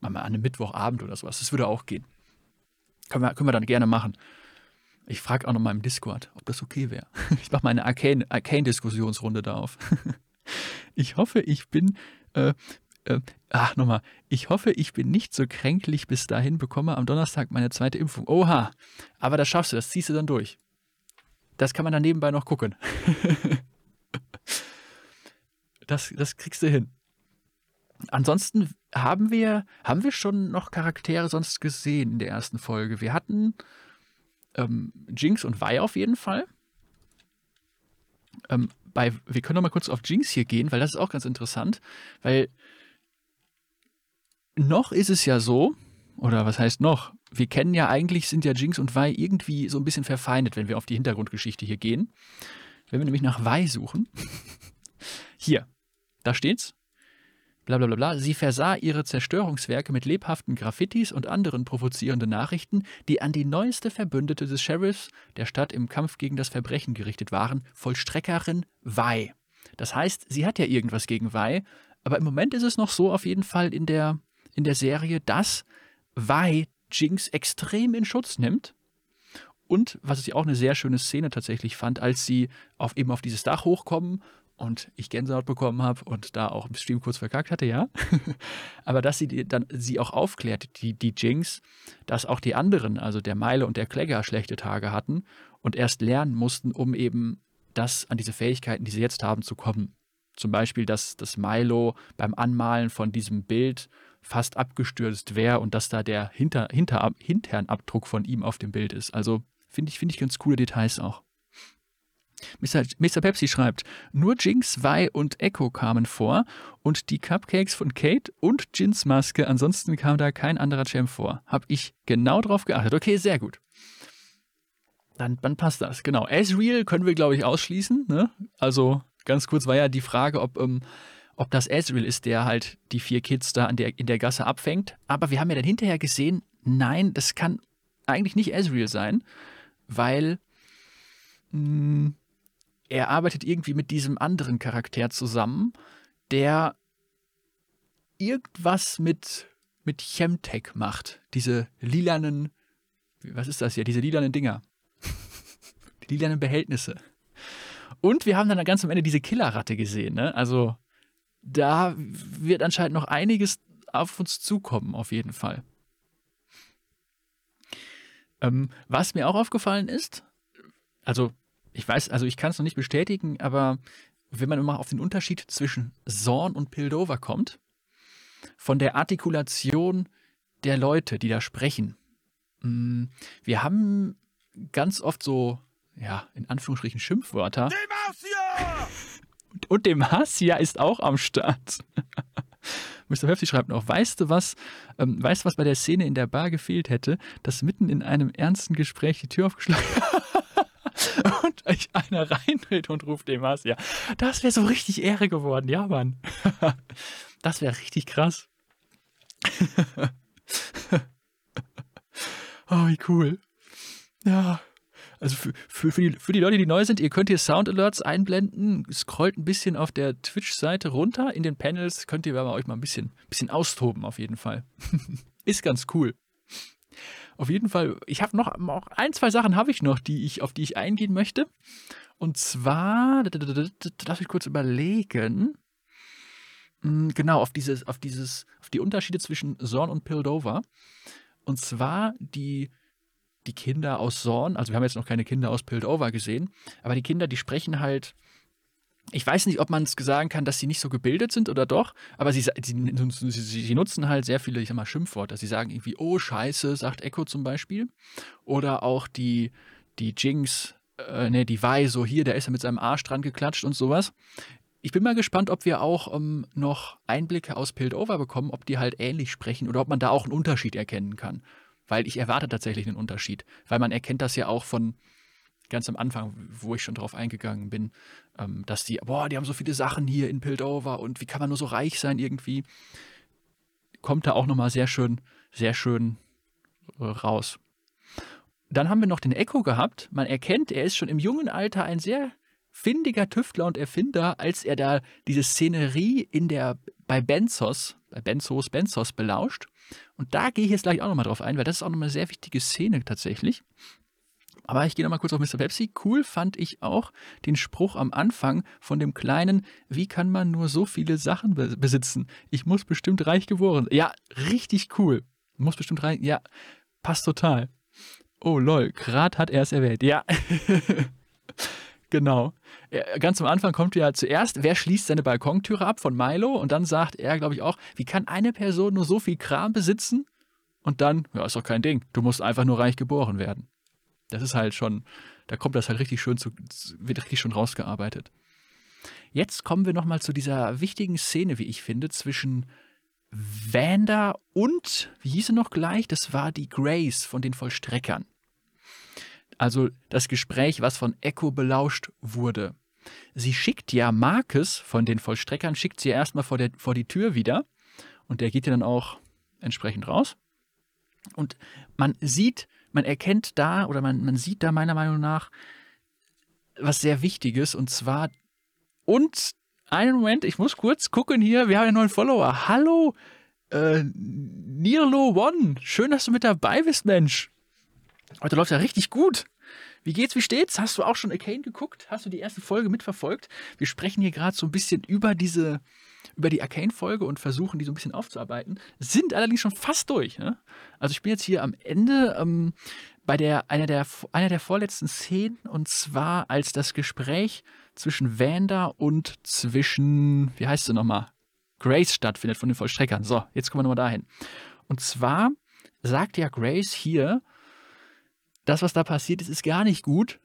an einem Mittwochabend oder sowas. Das würde auch gehen. Können wir, können wir dann gerne machen. Ich frage auch noch mal im Discord, ob das okay wäre. Ich mache mal eine Arcane-Diskussionsrunde Arcane da auf. Ich hoffe, ich bin. Äh, äh, ach, nochmal. Ich hoffe, ich bin nicht so kränklich bis dahin, bekomme am Donnerstag meine zweite Impfung. Oha. Aber das schaffst du, das ziehst du dann durch. Das kann man dann nebenbei noch gucken. das, das kriegst du hin. Ansonsten haben wir, haben wir schon noch Charaktere sonst gesehen in der ersten Folge. Wir hatten ähm, Jinx und Vi auf jeden Fall. Ähm, bei, wir können noch mal kurz auf Jinx hier gehen, weil das ist auch ganz interessant, weil noch ist es ja so, oder was heißt noch? Wir kennen ja eigentlich, sind ja Jinx und Vi irgendwie so ein bisschen verfeindet, wenn wir auf die Hintergrundgeschichte hier gehen. Wenn wir nämlich nach Vi suchen, hier, da steht's bla bla bla Sie versah ihre Zerstörungswerke mit lebhaften Graffitis und anderen provozierenden Nachrichten, die an die neueste Verbündete des Sheriffs der Stadt im Kampf gegen das Verbrechen gerichtet waren, Vollstreckerin Wei. Das heißt, sie hat ja irgendwas gegen Wei, aber im Moment ist es noch so auf jeden Fall in der, in der Serie, dass Wei Jinx extrem in Schutz nimmt. Und was ich auch eine sehr schöne Szene tatsächlich fand, als sie auf, eben auf dieses Dach hochkommen und ich Gänsehaut bekommen habe und da auch im Stream kurz verkackt hatte, ja. Aber dass sie die, dann sie auch aufklärt, die, die Jinx, dass auch die anderen, also der Meile und der Klegger, schlechte Tage hatten und erst lernen mussten, um eben das an diese Fähigkeiten, die sie jetzt haben, zu kommen. Zum Beispiel, dass das Milo beim Anmalen von diesem Bild fast abgestürzt wäre und dass da der Hinter, Hinter, Hinternabdruck von ihm auf dem Bild ist. Also finde ich, finde ich ganz coole Details auch. Mr. Mr. Pepsi schreibt, nur Jinx, Vi und Echo kamen vor und die Cupcakes von Kate und Jins Maske, ansonsten kam da kein anderer Champ vor. Hab ich genau drauf geachtet. Okay, sehr gut. Dann, dann passt das, genau. Ezreal können wir, glaube ich, ausschließen. Ne? Also ganz kurz war ja die Frage, ob, ähm, ob das Ezreal ist, der halt die vier Kids da in der, in der Gasse abfängt. Aber wir haben ja dann hinterher gesehen, nein, das kann eigentlich nicht Ezreal sein, weil mh, hm, er arbeitet irgendwie mit diesem anderen Charakter zusammen, der irgendwas mit mit Chemtech macht. Diese lilanen, was ist das hier? Diese lilanen Dinger. Die lilanen Behältnisse. Und wir haben dann ganz am Ende diese Killerratte gesehen. Ne? Also da wird anscheinend noch einiges auf uns zukommen, auf jeden Fall. Ähm, was mir auch aufgefallen ist, also ich weiß, also ich kann es noch nicht bestätigen, aber wenn man immer auf den Unterschied zwischen Zorn und Pildover kommt, von der Artikulation der Leute, die da sprechen. Mm, wir haben ganz oft so, ja, in Anführungsstrichen Schimpfwörter. Demacia! Und Demacia ist auch am Start. Mr. Pepsi schreibt noch, weißt du was, ähm, weißt du, was bei der Szene in der Bar gefehlt hätte, dass mitten in einem ernsten Gespräch die Tür aufgeschlagen und euch einer reindreht und ruft Demacia. Das wäre so richtig Ehre geworden, ja, Mann. das wäre richtig krass. oh, wie cool. Ja. Also für, für, für, die, für die Leute, die neu sind, ihr könnt hier Sound Alerts einblenden, scrollt ein bisschen auf der Twitch-Seite runter. In den Panels könnt ihr aber euch mal ein bisschen, bisschen austoben, auf jeden Fall. Ist ganz cool. Auf jeden Fall, ich habe noch, noch ein, zwei Sachen habe ich noch, die ich, auf die ich eingehen möchte. Und zwar, darf ich kurz überlegen. Hm, genau, auf dieses, auf dieses, auf die Unterschiede zwischen Zorn und Pildover. Und zwar die die Kinder aus Zorn, also wir haben jetzt noch keine Kinder aus Piltover gesehen, aber die Kinder, die sprechen halt, ich weiß nicht, ob man es sagen kann, dass sie nicht so gebildet sind oder doch, aber sie, sie, sie, nutzen halt sehr viele, ich sag mal, Schimpfworte. Sie sagen irgendwie, oh, scheiße, sagt Echo zum Beispiel. Oder auch die, die Jinx, äh, ne, die Wei, so hier, der ist ja mit seinem Arsch dran geklatscht und sowas. Ich bin mal gespannt, ob wir auch ähm, noch Einblicke aus Piltover bekommen, ob die halt ähnlich sprechen oder ob man da auch einen Unterschied erkennen kann weil ich erwarte tatsächlich einen Unterschied. Weil man erkennt das ja auch von ganz am Anfang, wo ich schon drauf eingegangen bin, ähm, dass die, boah, die haben so viele Sachen hier in Piltover und wie kann man nur so reich sein irgendwie. Kommt da auch nochmal sehr schön, sehr schön äh, raus. Dann haben wir noch den Echo gehabt. Man erkennt, er ist schon im jungen Alter ein sehr findiger Tüftler und Erfinder, als er da diese Szenerie in der bei Benzos, bei Benzos, Benzos belauscht. Und da gehe ich jetzt gleich auch nochmal drauf ein, weil das ist auch nochmal eine sehr wichtige Szene tatsächlich. Aber ich gehe nochmal kurz auf Mr. Pepsi. Cool fand ich auch den Spruch am Anfang von dem kleinen, wie kann man nur so viele Sachen be besitzen? Ich muss bestimmt reich geboren. Ja, richtig cool. Muss bestimmt reich. Ja, passt total. Oh lol, gerade hat er es erwähnt. Ja. Genau. Ganz am Anfang kommt ja zuerst, wer schließt seine Balkontüre ab von Milo? Und dann sagt er, glaube ich, auch, wie kann eine Person nur so viel Kram besitzen? Und dann, ja, ist doch kein Ding. Du musst einfach nur reich geboren werden. Das ist halt schon, da kommt das halt richtig schön zu, wird richtig schon rausgearbeitet. Jetzt kommen wir nochmal zu dieser wichtigen Szene, wie ich finde, zwischen Vanda und, wie hieß sie noch gleich? Das war die Grace von den Vollstreckern. Also das Gespräch, was von Echo belauscht wurde. Sie schickt ja Marcus von den Vollstreckern, schickt sie erstmal vor, vor die Tür wieder. Und der geht ja dann auch entsprechend raus. Und man sieht, man erkennt da oder man, man sieht da meiner Meinung nach was sehr Wichtiges. Und zwar, und einen Moment, ich muss kurz gucken hier, wir haben einen neuen Follower. Hallo, äh, Nirlo One. Schön, dass du mit dabei bist, Mensch. Heute läuft ja richtig gut. Wie geht's, wie steht's? Hast du auch schon Arcane geguckt? Hast du die erste Folge mitverfolgt? Wir sprechen hier gerade so ein bisschen über diese, über die Arcane-Folge und versuchen, die so ein bisschen aufzuarbeiten. Sind allerdings schon fast durch. Ne? Also ich bin jetzt hier am Ende ähm, bei der einer, der einer der vorletzten Szenen und zwar als das Gespräch zwischen Vanda und zwischen, wie heißt sie nochmal? Grace stattfindet von den Vollstreckern. So, jetzt kommen wir nochmal dahin. Und zwar sagt ja Grace hier, das, was da passiert ist, ist gar nicht gut.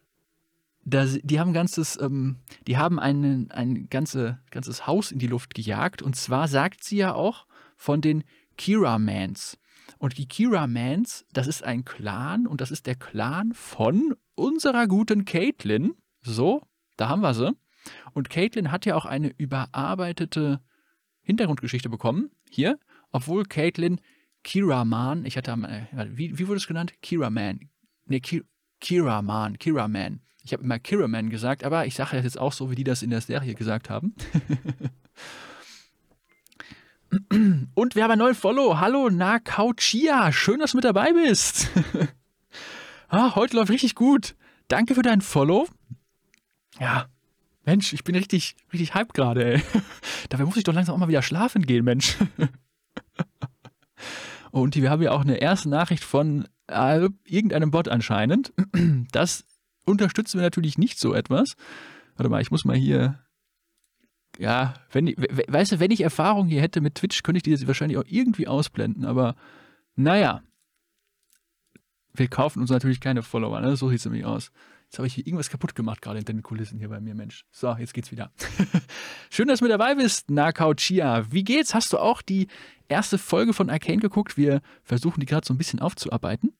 Das, die haben ganzes, ähm, die haben einen, ein ganze, ganzes Haus in die Luft gejagt. Und zwar sagt sie ja auch von den Kira-Mans. Und die Kira-Mans, das ist ein Clan und das ist der Clan von unserer guten Caitlin. So, da haben wir sie. Und Caitlin hat ja auch eine überarbeitete Hintergrundgeschichte bekommen. Hier, obwohl Caitlin Kira-Man, ich hatte, wie, wie wurde es genannt? Kira-Man. Nee, Ki Kira Man, Kira Man. Ich habe immer Kira Man gesagt, aber ich sage das jetzt auch so, wie die das in der Serie gesagt haben. Und wir haben einen neuen Follow. Hallo Nakauchia. Schön, dass du mit dabei bist. ah, heute läuft richtig gut. Danke für deinen Follow. Ja, Mensch, ich bin richtig, richtig hyped gerade, ey. Dabei muss ich doch langsam auch mal wieder schlafen gehen, Mensch. Und wir haben ja auch eine erste Nachricht von äh, irgendeinem Bot anscheinend. Das unterstützen wir natürlich nicht so etwas. Warte mal, ich muss mal hier. Ja, wenn, weißt du, wenn ich Erfahrung hier hätte mit Twitch, könnte ich die wahrscheinlich auch irgendwie ausblenden, aber naja. Wir kaufen uns natürlich keine Follower, ne? So sieht es nämlich aus. Jetzt habe ich hier irgendwas kaputt gemacht, gerade in den Kulissen hier bei mir, Mensch. So, jetzt geht's wieder. Schön, dass du mit dabei bist, Nakao Chia. Wie geht's? Hast du auch die erste Folge von Arcane geguckt? Wir versuchen die gerade so ein bisschen aufzuarbeiten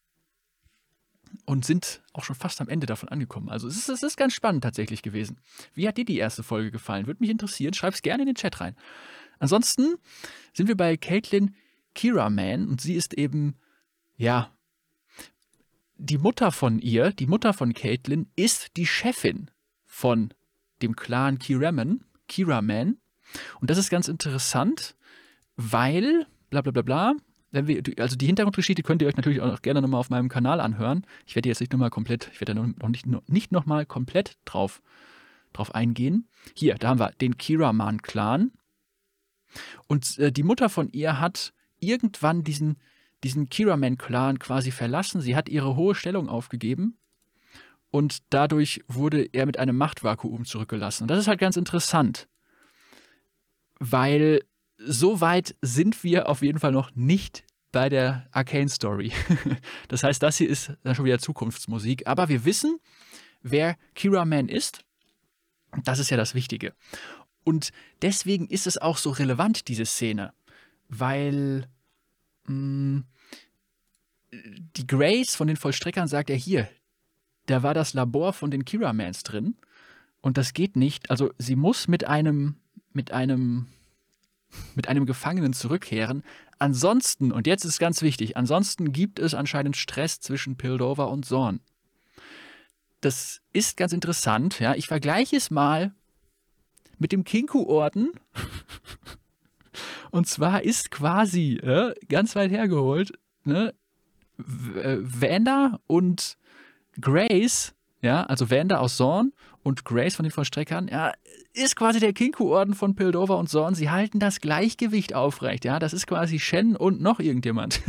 und sind auch schon fast am Ende davon angekommen. Also es ist, es ist ganz spannend tatsächlich gewesen. Wie hat dir die erste Folge gefallen? Würde mich interessieren. Schreib es gerne in den Chat rein. Ansonsten sind wir bei Caitlin Kiraman und sie ist eben, ja, die Mutter von ihr, die Mutter von Caitlin, ist die Chefin von dem Clan Kiraman, Kiraman. Und das ist ganz interessant, weil, bla bla bla bla, wir, also die Hintergrundgeschichte könnt ihr euch natürlich auch gerne nochmal auf meinem Kanal anhören. Ich werde jetzt nicht nochmal komplett, ich werde da noch nicht, nicht nochmal komplett drauf, drauf eingehen. Hier, da haben wir den Kiraman-Clan. Und äh, die Mutter von ihr hat irgendwann diesen, diesen Kiraman-Clan quasi verlassen. Sie hat ihre hohe Stellung aufgegeben und dadurch wurde er mit einem Machtvakuum zurückgelassen. Und das ist halt ganz interessant, weil so weit sind wir auf jeden Fall noch nicht bei der Arcane Story. das heißt, das hier ist dann schon wieder Zukunftsmusik. Aber wir wissen, wer Kira Man ist. Das ist ja das Wichtige. Und deswegen ist es auch so relevant, diese Szene. Weil mm, die Grace von den Vollstreckern sagt ja hier, da war das Labor von den Kira-Mans drin. Und das geht nicht. Also sie muss mit einem, mit einem mit einem Gefangenen zurückkehren. Ansonsten, und jetzt ist ganz wichtig, ansonsten gibt es anscheinend Stress zwischen Pildover und Zorn. Das ist ganz interessant, ja. Ich vergleiche es mal mit dem Kinku-Orden. und zwar ist quasi, äh, ganz weit hergeholt, ne, Vanda und Grace, ja, also Vanda aus Zorn und Grace von den Vollstreckern, ja, ist quasi der Kinku-Orden von Pildover und Zorn. Sie halten das Gleichgewicht aufrecht, ja. Das ist quasi Shen und noch irgendjemand.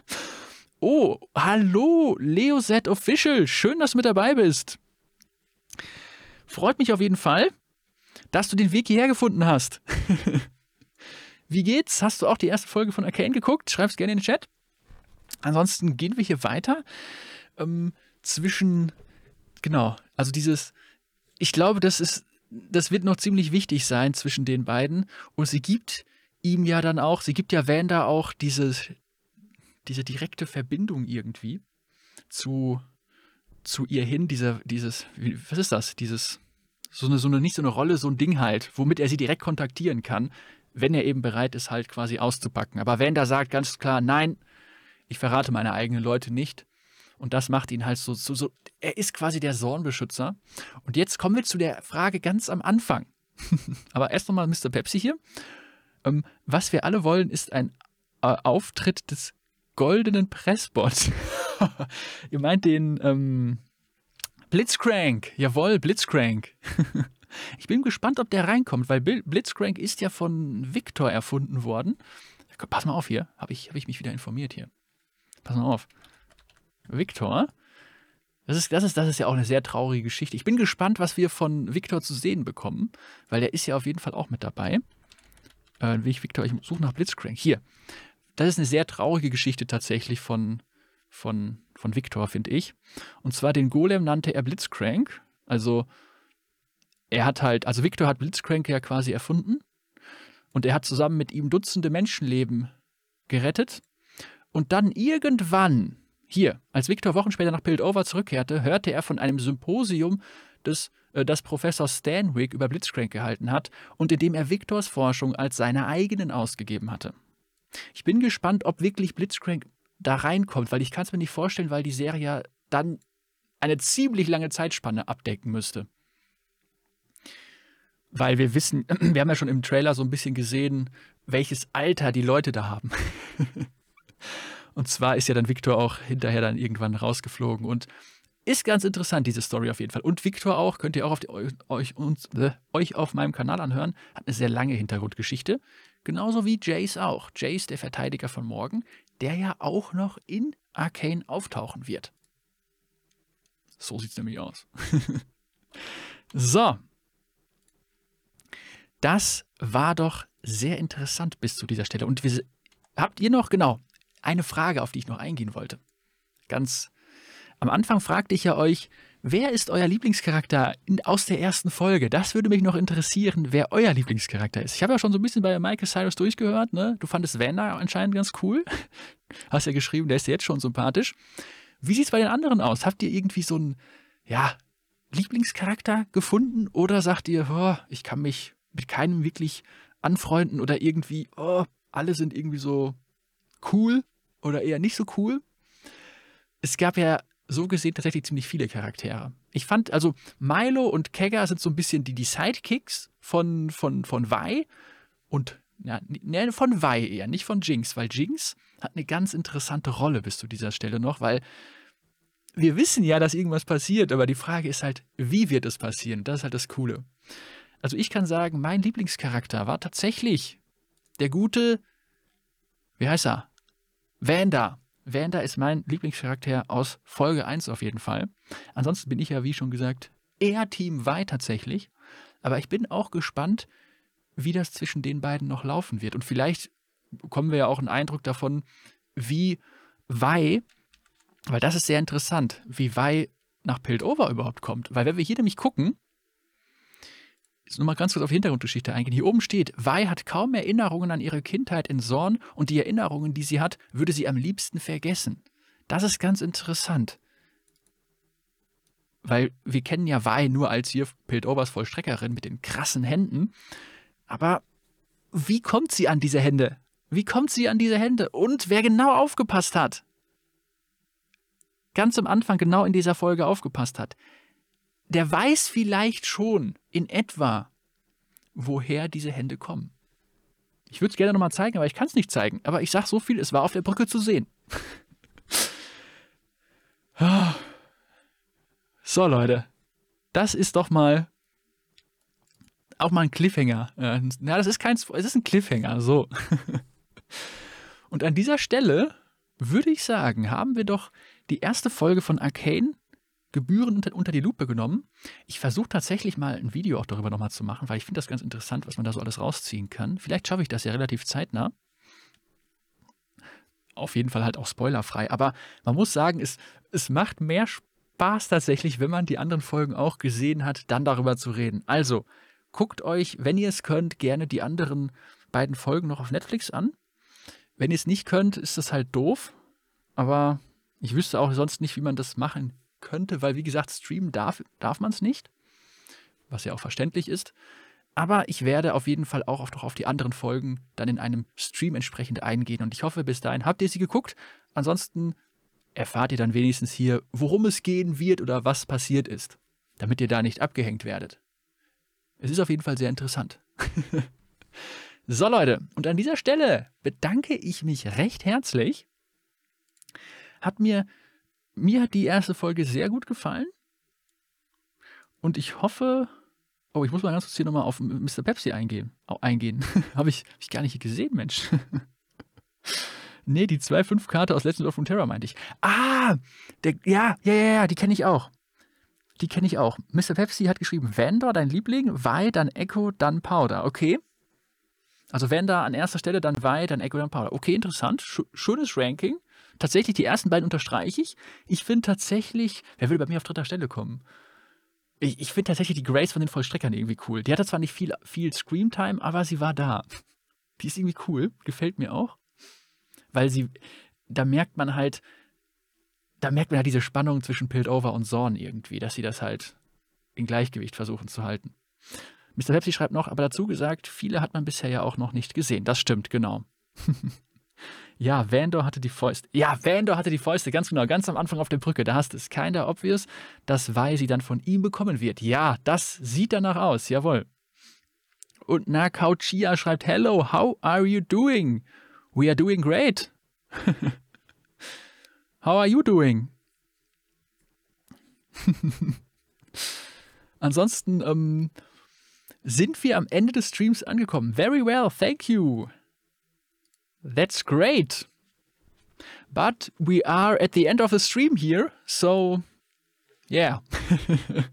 oh, hallo, Leo Z Official. Schön, dass du mit dabei bist. Freut mich auf jeden Fall, dass du den Weg hierher gefunden hast. Wie geht's? Hast du auch die erste Folge von Arcane geguckt? Schreib's gerne in den Chat. Ansonsten gehen wir hier weiter. Ähm, zwischen, genau, also dieses ich glaube, das ist, das wird noch ziemlich wichtig sein zwischen den beiden. Und sie gibt ihm ja dann auch, sie gibt ja Wanda auch diese, diese direkte Verbindung irgendwie zu, zu ihr hin, dieser, dieses, was ist das? Dieses, so eine, so eine, nicht so eine Rolle, so ein Ding halt, womit er sie direkt kontaktieren kann, wenn er eben bereit ist, halt quasi auszupacken. Aber Wanda sagt ganz klar, nein, ich verrate meine eigenen Leute nicht. Und das macht ihn halt so, so, so er ist quasi der Zornbeschützer. Und jetzt kommen wir zu der Frage ganz am Anfang. Aber erst nochmal Mr. Pepsi hier. Ähm, was wir alle wollen, ist ein äh, Auftritt des goldenen Pressbots. Ihr meint den ähm, Blitzcrank. Jawohl, Blitzcrank. ich bin gespannt, ob der reinkommt, weil Blitzcrank ist ja von Victor erfunden worden. Pass mal auf hier. Habe ich, hab ich mich wieder informiert hier. Pass mal auf. Victor. Das ist, das, ist, das ist ja auch eine sehr traurige Geschichte. Ich bin gespannt, was wir von Victor zu sehen bekommen, weil der ist ja auf jeden Fall auch mit dabei. Äh, ich Victor, ich suche nach Blitzcrank. Hier. Das ist eine sehr traurige Geschichte tatsächlich von, von, von Victor, finde ich. Und zwar den Golem nannte er Blitzcrank. Also er hat halt, also Victor hat Blitzcrank ja quasi erfunden. Und er hat zusammen mit ihm Dutzende Menschenleben gerettet. Und dann irgendwann hier, als Victor Wochen später nach Piltover zurückkehrte, hörte er von einem Symposium, das, äh, das Professor Stanwick über Blitzcrank gehalten hat und in dem er Victors Forschung als seine eigenen ausgegeben hatte. Ich bin gespannt, ob wirklich Blitzcrank da reinkommt, weil ich kann es mir nicht vorstellen, weil die Serie ja dann eine ziemlich lange Zeitspanne abdecken müsste. Weil wir wissen, wir haben ja schon im Trailer so ein bisschen gesehen, welches Alter die Leute da haben. und zwar ist ja dann Victor auch hinterher dann irgendwann rausgeflogen und ist ganz interessant, diese Story auf jeden Fall. Und Victor auch, könnt ihr auch auf die, euch, uns, äh, euch auf meinem Kanal anhören, hat eine sehr lange Hintergrundgeschichte. Genauso wie Jace auch. Jace, der Verteidiger von morgen, der ja auch noch in Arcane auftauchen wird. So sieht es nämlich aus. so. Das war doch sehr interessant bis zu dieser Stelle. Und wir, habt ihr noch, genau, eine Frage, auf die ich noch eingehen wollte. Ganz am Anfang fragte ich ja euch, wer ist euer Lieblingscharakter in, aus der ersten Folge? Das würde mich noch interessieren, wer euer Lieblingscharakter ist. Ich habe ja schon so ein bisschen bei Michael Cyrus durchgehört, ne? Du fandest Vanda anscheinend ganz cool. Hast ja geschrieben, der ist ja jetzt schon sympathisch. Wie sieht es bei den anderen aus? Habt ihr irgendwie so einen, ja, Lieblingscharakter gefunden oder sagt ihr, oh, ich kann mich mit keinem wirklich anfreunden oder irgendwie, oh, alle sind irgendwie so cool oder eher nicht so cool? Es gab ja so gesehen tatsächlich ziemlich viele Charaktere. Ich fand, also Milo und Kegger sind so ein bisschen die, die Sidekicks von, von, von Vi und ja, ne, von Vi eher, nicht von Jinx, weil Jinx hat eine ganz interessante Rolle bis zu dieser Stelle noch, weil wir wissen ja, dass irgendwas passiert, aber die Frage ist halt, wie wird es passieren? Das ist halt das Coole. Also ich kann sagen, mein Lieblingscharakter war tatsächlich der gute, wie heißt er? Vanda. Vanda ist mein Lieblingscharakter aus Folge 1 auf jeden Fall. Ansonsten bin ich ja, wie schon gesagt, eher Team Vi tatsächlich. Aber ich bin auch gespannt, wie das zwischen den beiden noch laufen wird. Und vielleicht bekommen wir ja auch einen Eindruck davon, wie Vi weil das ist sehr interessant, wie Wei nach Piltover überhaupt kommt. Weil wenn wir hier nämlich gucken, nochmal ganz kurz auf die Hintergrundgeschichte eingehen. Hier oben steht, Wei hat kaum Erinnerungen an ihre Kindheit in Zorn und die Erinnerungen, die sie hat, würde sie am liebsten vergessen. Das ist ganz interessant. Weil wir kennen ja Wei nur als hier Piltovers Vollstreckerin mit den krassen Händen. Aber wie kommt sie an diese Hände? Wie kommt sie an diese Hände? Und wer genau aufgepasst hat? ganz am Anfang genau in dieser Folge aufgepasst hat, der weiß vielleicht schon in etwa, woher diese Hände kommen. Ich würde es gerne nochmal zeigen, aber ich kann es nicht zeigen. Aber ich sage so viel, es war auf der Brücke zu sehen. so, Leute. Das ist doch mal auch mal ein Cliffhanger. Ja, das ist kein, es ist ein Cliffhanger, so. Und an dieser Stelle würde ich sagen, haben wir doch die erste Folge von Arcane gebührend unter, die Lupe genommen. Ich versuche tatsächlich mal ein Video auch darüber nochmal zu machen, weil ich finde das ganz interessant, was man da so alles rausziehen kann. Vielleicht schaffe ich das ja relativ zeitnah. Auf jeden Fall halt auch spoilerfrei. Aber man muss sagen, es, es macht mehr Spaß tatsächlich, wenn man die anderen Folgen auch gesehen hat, dann darüber zu reden. Also, guckt euch, wenn ihr es könnt, gerne die anderen beiden Folgen noch auf Netflix an. Wenn ihr es nicht könnt, ist das halt doof. Aber ich wüsste auch sonst nicht, wie man das machen könnte, weil wie gesagt, streamen darf, darf man es nicht, was ja auch verständlich ist. Aber ich werde auf jeden Fall auch auf, auf die anderen Folgen dann in einem Stream entsprechend eingehen. Und ich hoffe, bis dahin habt ihr sie geguckt. Ansonsten erfahrt ihr dann wenigstens hier, worum es gehen wird oder was passiert ist, damit ihr da nicht abgehängt werdet. Es ist auf jeden Fall sehr interessant. so Leute, und an dieser Stelle bedanke ich mich recht herzlich hat mir, mir hat die erste Folge sehr gut gefallen. Und ich hoffe, oh, ich muss mal ganz kurz hier nochmal auf Mr. Pepsi eingehen. eingehen. Habe ich, hab ich gar nicht gesehen, Mensch. nee, die 2-5-Karte aus Legend of Runeterra meinte ich. Ah, der, ja, ja, ja, ja, die kenne ich auch. Die kenne ich auch. Mr. Pepsi hat geschrieben, Vander, dein Liebling, Vi, dann Echo, dann Powder. Okay. Also Vander an erster Stelle, dann Vi, dann Echo, dann Powder. Okay, interessant. Sch schönes Ranking tatsächlich, die ersten beiden unterstreiche ich. Ich finde tatsächlich, wer will bei mir auf dritter Stelle kommen? Ich, ich finde tatsächlich die Grace von den Vollstreckern irgendwie cool. Die hatte zwar nicht viel, viel Screamtime, aber sie war da. Die ist irgendwie cool, gefällt mir auch. Weil sie, da merkt man halt, da merkt man halt diese Spannung zwischen Piltover und Zorn irgendwie, dass sie das halt in Gleichgewicht versuchen zu halten. Mr. Pepsi schreibt noch, aber dazu gesagt, viele hat man bisher ja auch noch nicht gesehen. Das stimmt, genau. Ja, Vandor hatte die Fäuste. Ja, Vandor hatte die Fäuste, ganz genau, ganz am Anfang auf der Brücke. Da hast du es. Keiner obvious, dass Vi sie dann von ihm bekommen wird. Ja, das sieht danach aus, jawohl. Und Nakao Chia schreibt, Hello, how are you doing? We are doing great. how are you doing? Ansonsten ähm, sind wir am Ende des Streams angekommen. Very well, thank you. That's great. But we are at the end of the stream here, so yeah.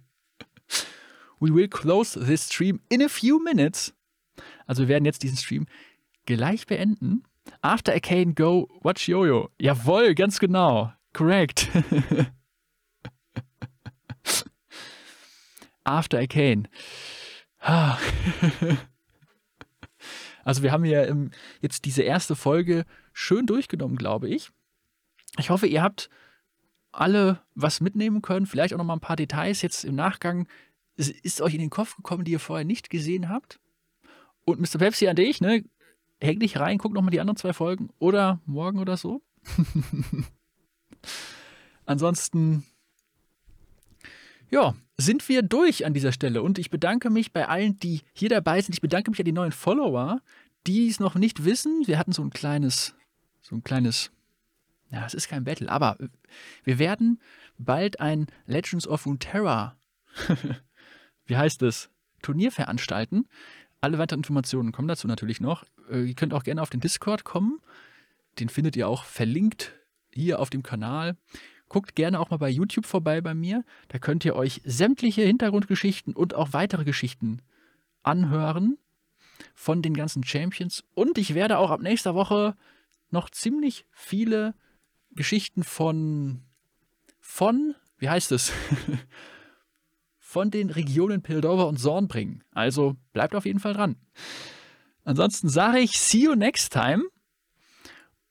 we will close this stream in a few minutes. Also wir werden jetzt diesen Stream gleich beenden. After I can go watch Jojo. Jawohl, ganz genau. Correct. After I can. Also wir haben ja jetzt diese erste Folge schön durchgenommen, glaube ich. Ich hoffe, ihr habt alle was mitnehmen können, vielleicht auch noch mal ein paar Details jetzt im Nachgang. Ist euch in den Kopf gekommen, die ihr vorher nicht gesehen habt? Und Mr. Pepsi an dich, ne? Häng dich rein, guck noch mal die anderen zwei Folgen oder morgen oder so. Ansonsten, ja, sind wir durch an dieser Stelle. Und ich bedanke mich bei allen, die hier dabei sind. Ich bedanke mich an die neuen Follower, die es noch nicht wissen. Wir hatten so ein kleines, so ein kleines, ja, es ist kein Battle, aber wir werden bald ein Legends of Runeterra, wie heißt es, Turnier veranstalten. Alle weiteren Informationen kommen dazu natürlich noch. Äh, ihr könnt auch gerne auf den Discord kommen. Den findet ihr auch verlinkt hier auf dem Kanal. Guckt gerne auch mal bei YouTube vorbei bei mir. Da könnt ihr euch sämtliche Hintergrundgeschichten und auch weitere Geschichten anhören von den ganzen Champions. Und ich werde auch ab nächster Woche noch ziemlich viele Geschichten von, von, wie heißt es? von den Regionen Pildover und Zorn bringen. Also bleibt auf jeden Fall dran. Ansonsten sage ich, see you next time.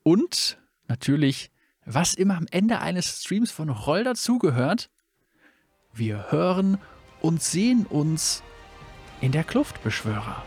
Und natürlich was immer am Ende eines Streams von Roll dazugehört. Wir hören und sehen uns in der Kluftbeschwörer.